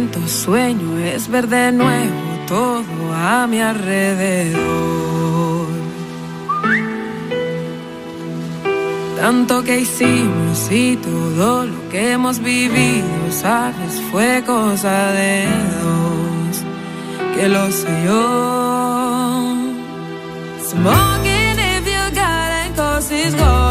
Siento sueño es ver de nuevo todo a mi alrededor. Tanto que hicimos y todo lo que hemos vivido, sabes, fue cosa de dos, que lo sé yo. Smoking if you got it, cause it's going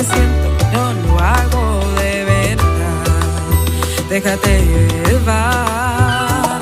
lo necesito, yo lo hago de verdad. Déjate llevar.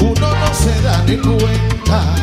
uno no se da ni cuenta.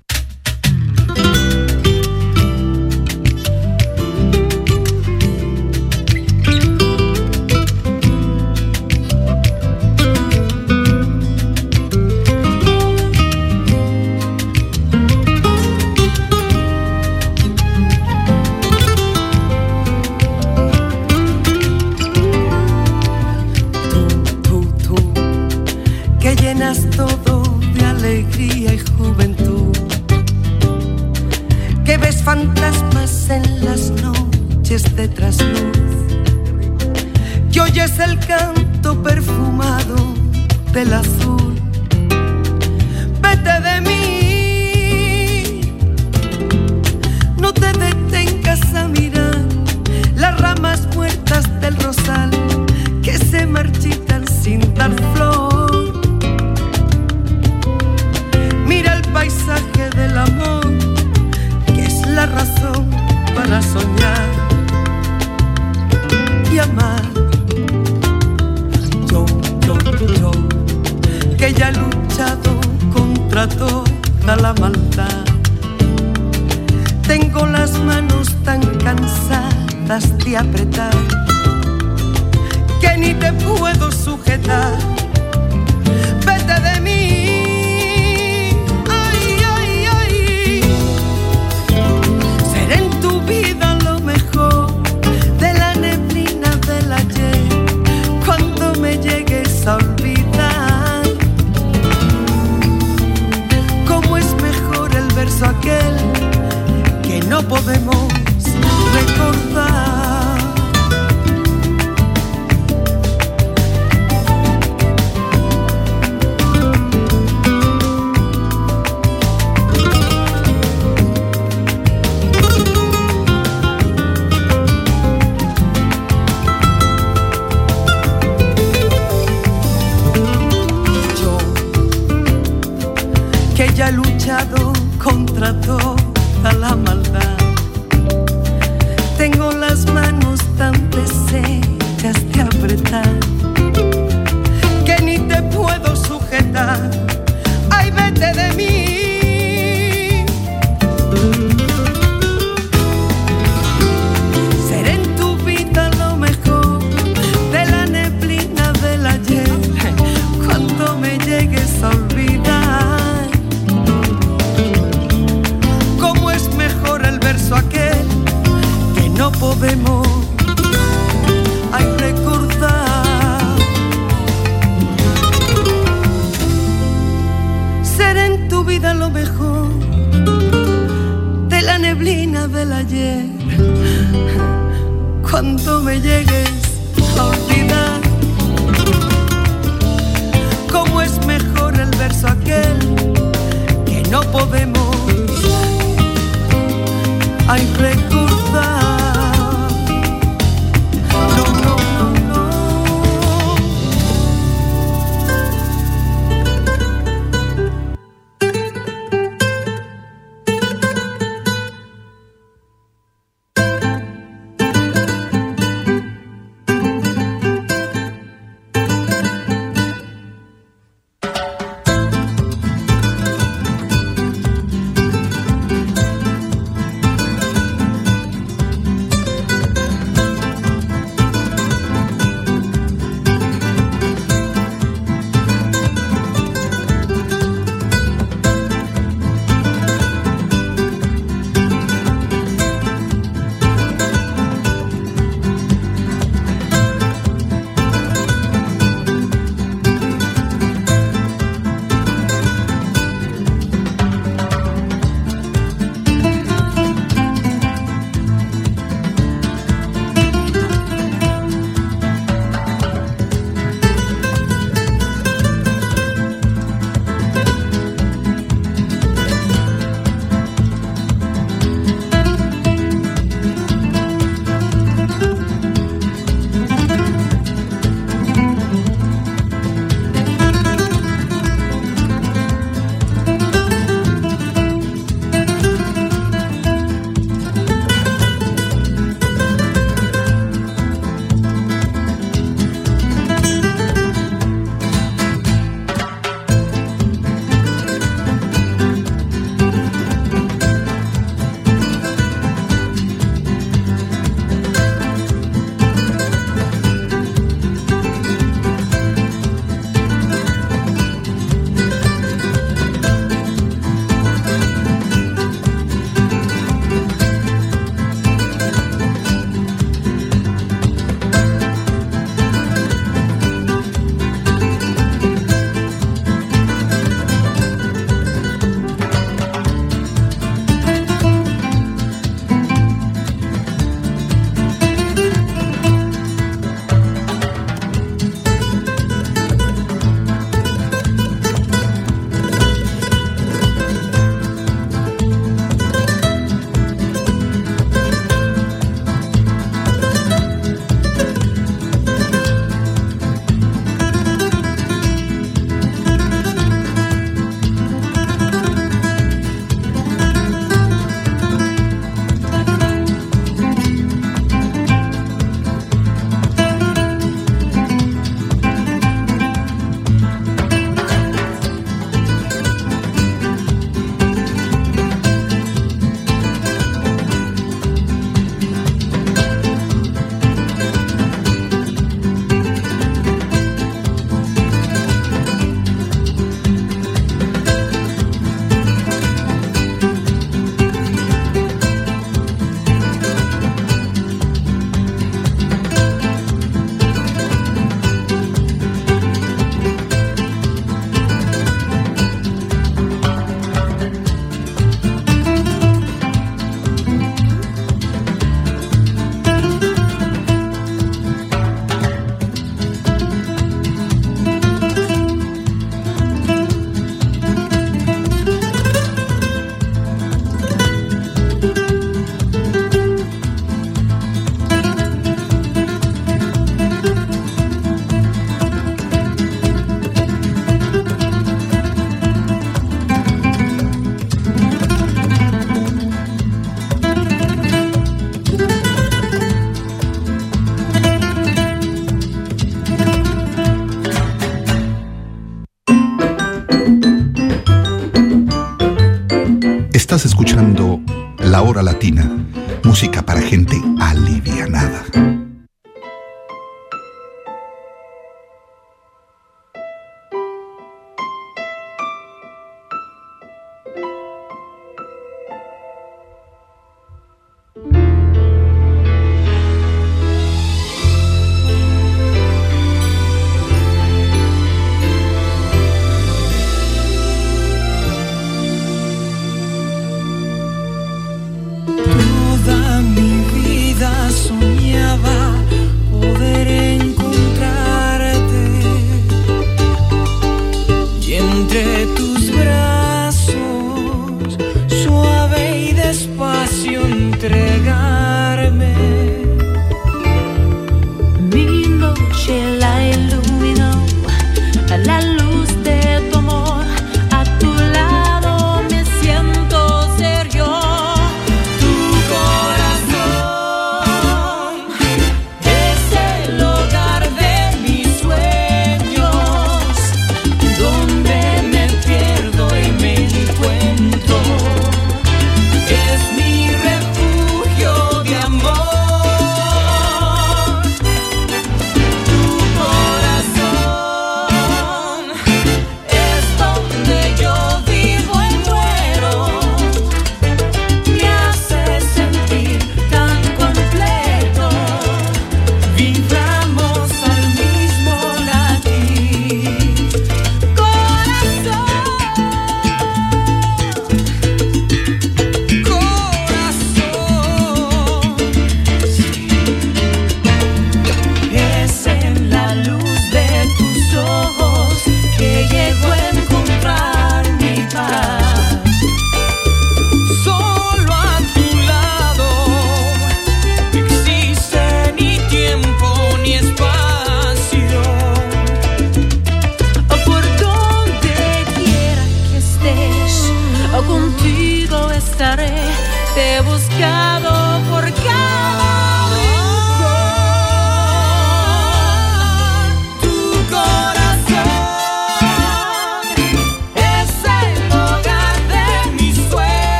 soñar. ayer. Cuando me llegues a olvidar, cómo es mejor el verso aquel que no podemos. Hay recuerdos La Hora Latina, música para gente alivianada.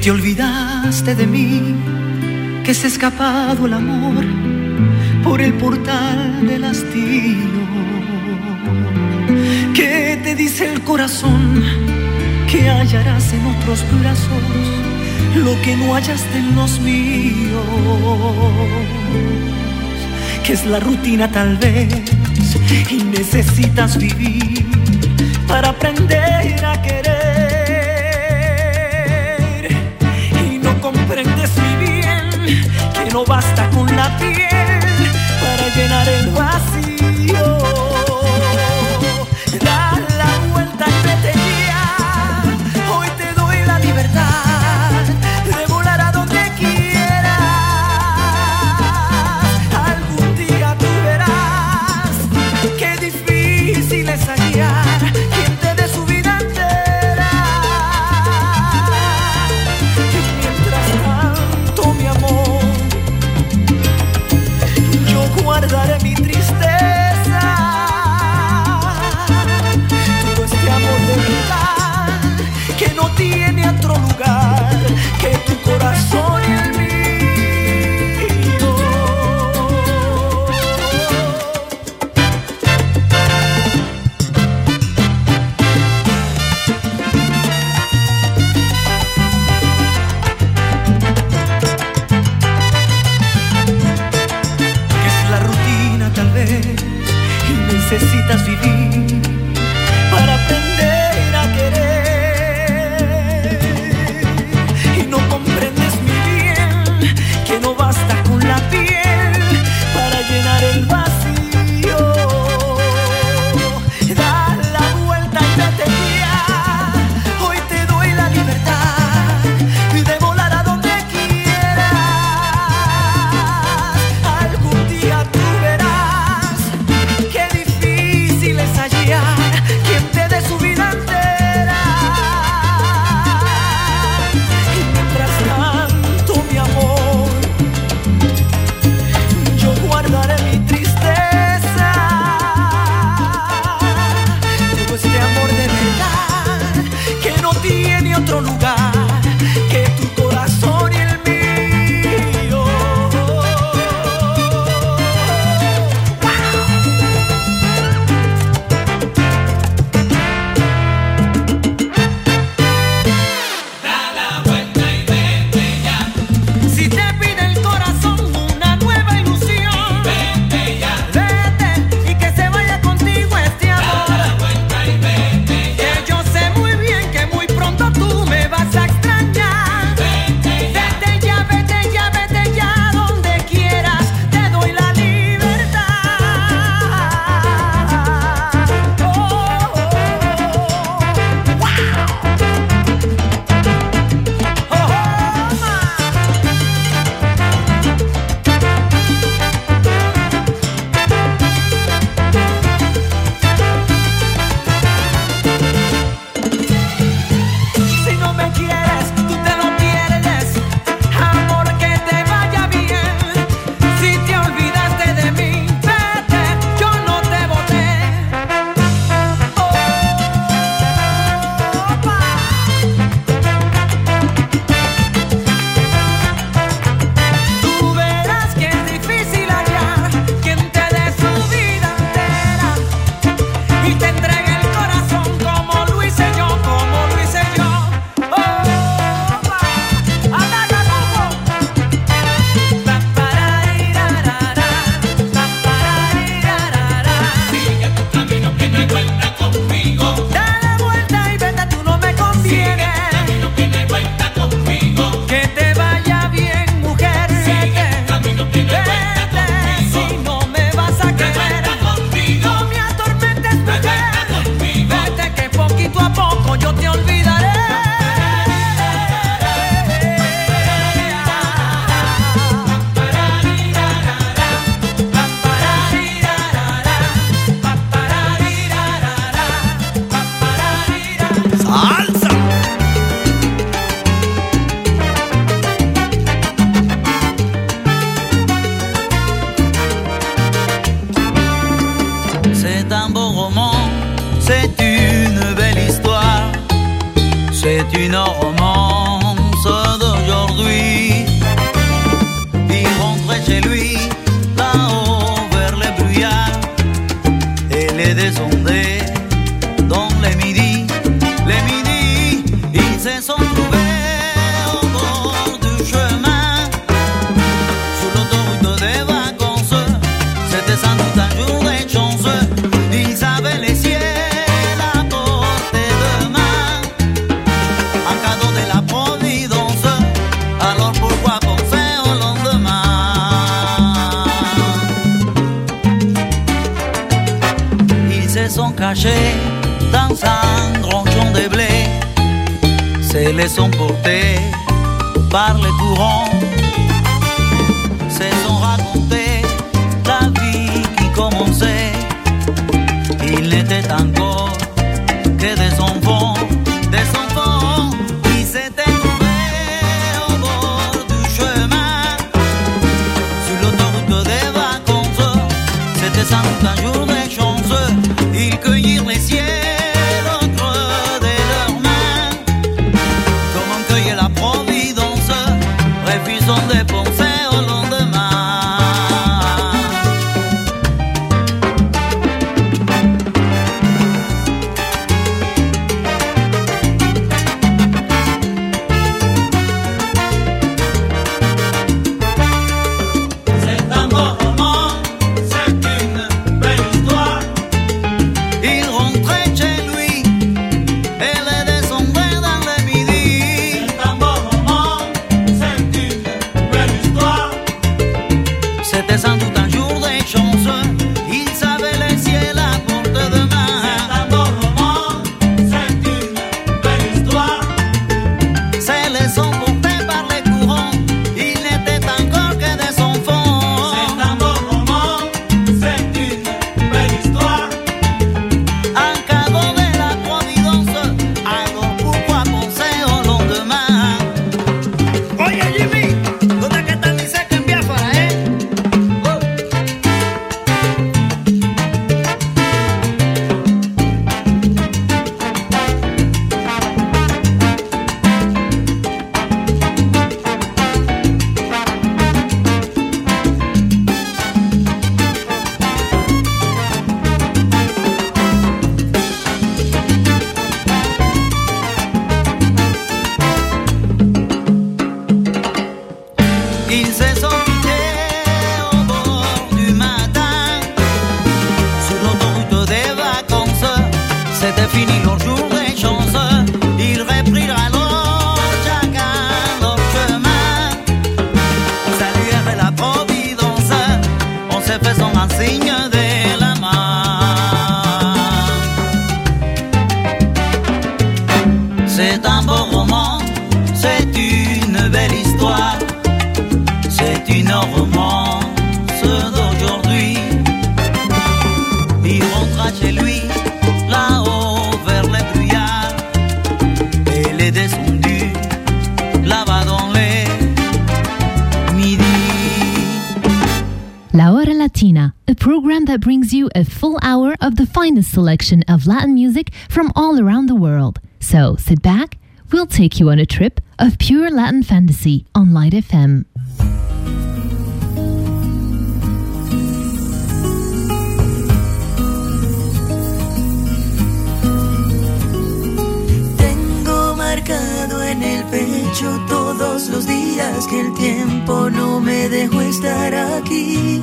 te olvidaste de mí, que se ha escapado el amor por el portal del hastío. Que te dice el corazón que hallarás en otros brazos lo que no hallaste en los míos. Que es la rutina tal vez y necesitas vivir para aprender a querer comprendes muy bien que no basta con la piel para llenar el vacío. que de son fond. fini leur jour et chanson. that brings you a full hour of the finest selection of Latin music from all around the world. So sit back, we'll take you on a trip of pure Latin fantasy on Light FM. en el pecho todos los días que el tiempo no me dejó estar aquí.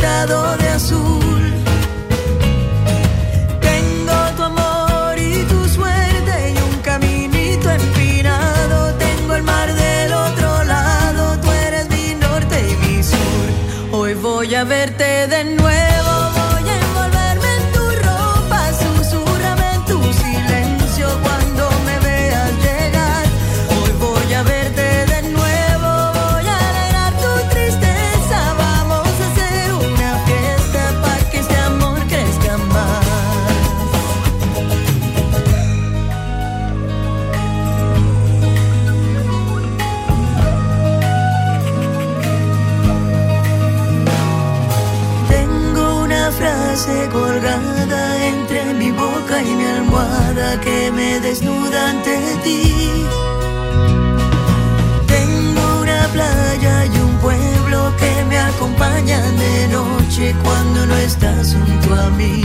de azul. Tengo tu amor y tu suerte y un caminito empinado. Tengo el mar del otro lado, tú eres mi norte y mi sur. Hoy voy a verte de nuevo. que me desnuda ante ti. Tengo una playa y un pueblo que me acompañan de noche cuando no estás junto a mí.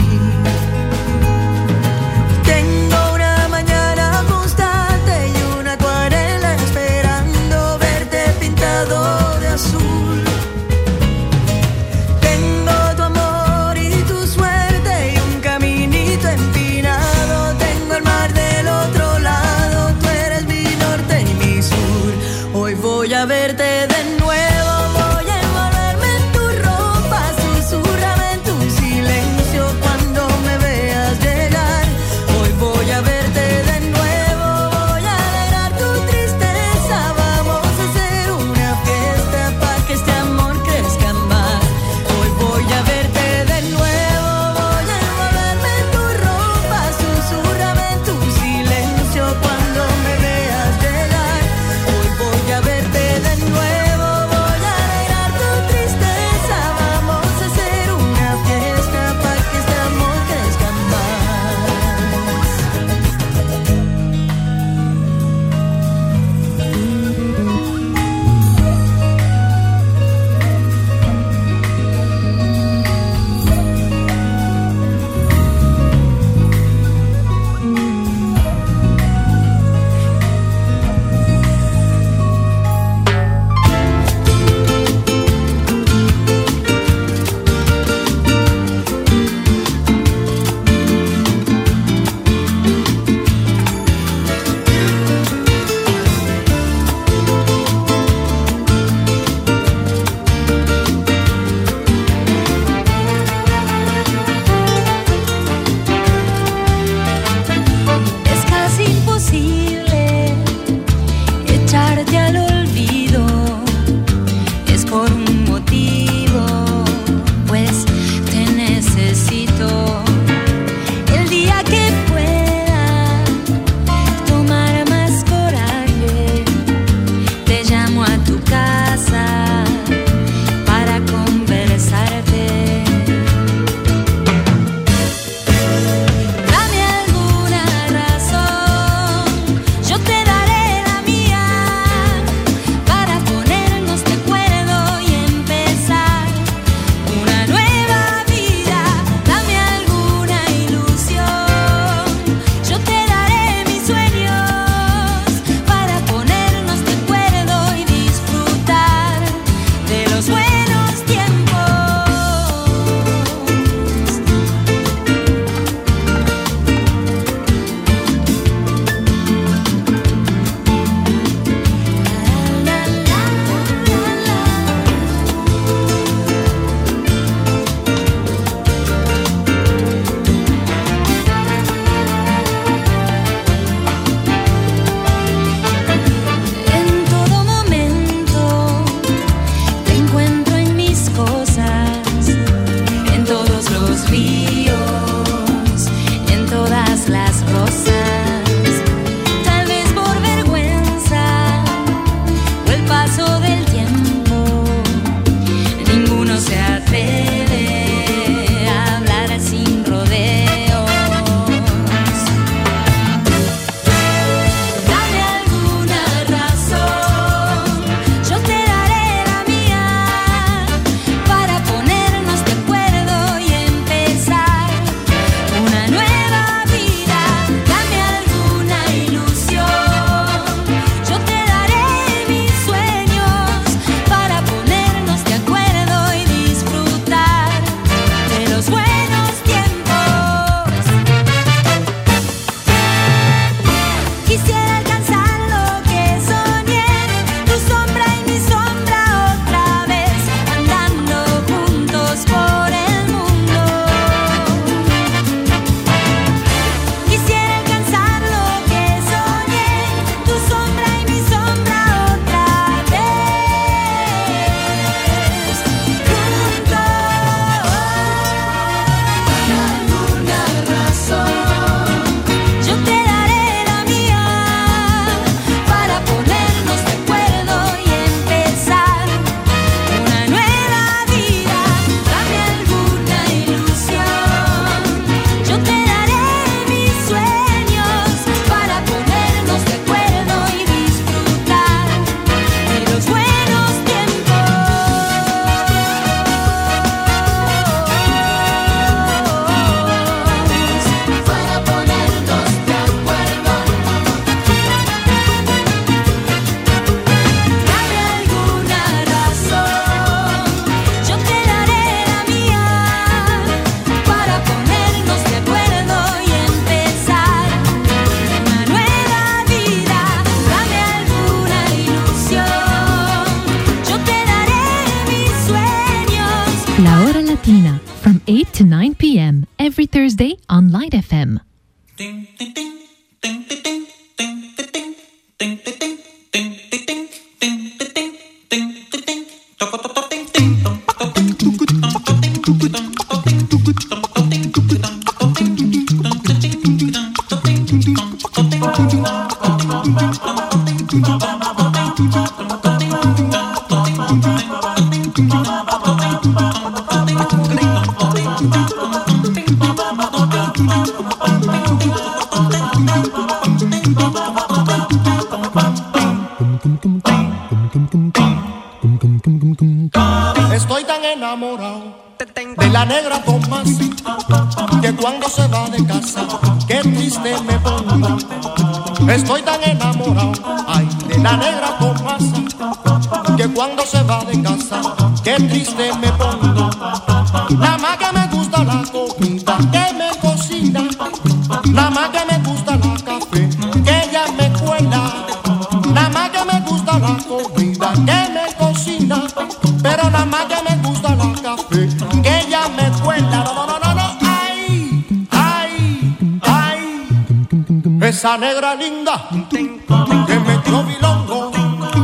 que me echó bilongo,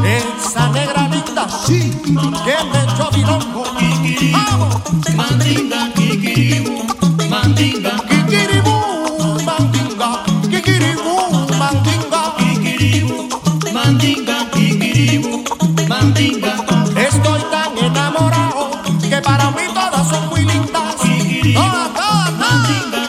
esa negra linda sí que me echó bilongo. Vamos, mandinga, kikiribu, mandinga, kikiribu, mandinga, kikiribu, mandinga, kikiribu, mandinga, kikiribu, mandinga. Estoy tan enamorado que para mí todas son muy lindas. Todas, ah, ah, ah. todas.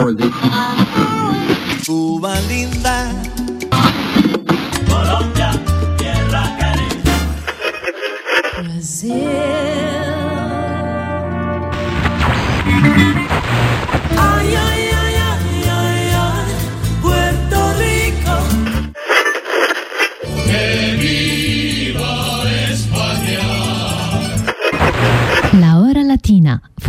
Holding. Cuba linda. Colombia, tierra caliente. Brasil.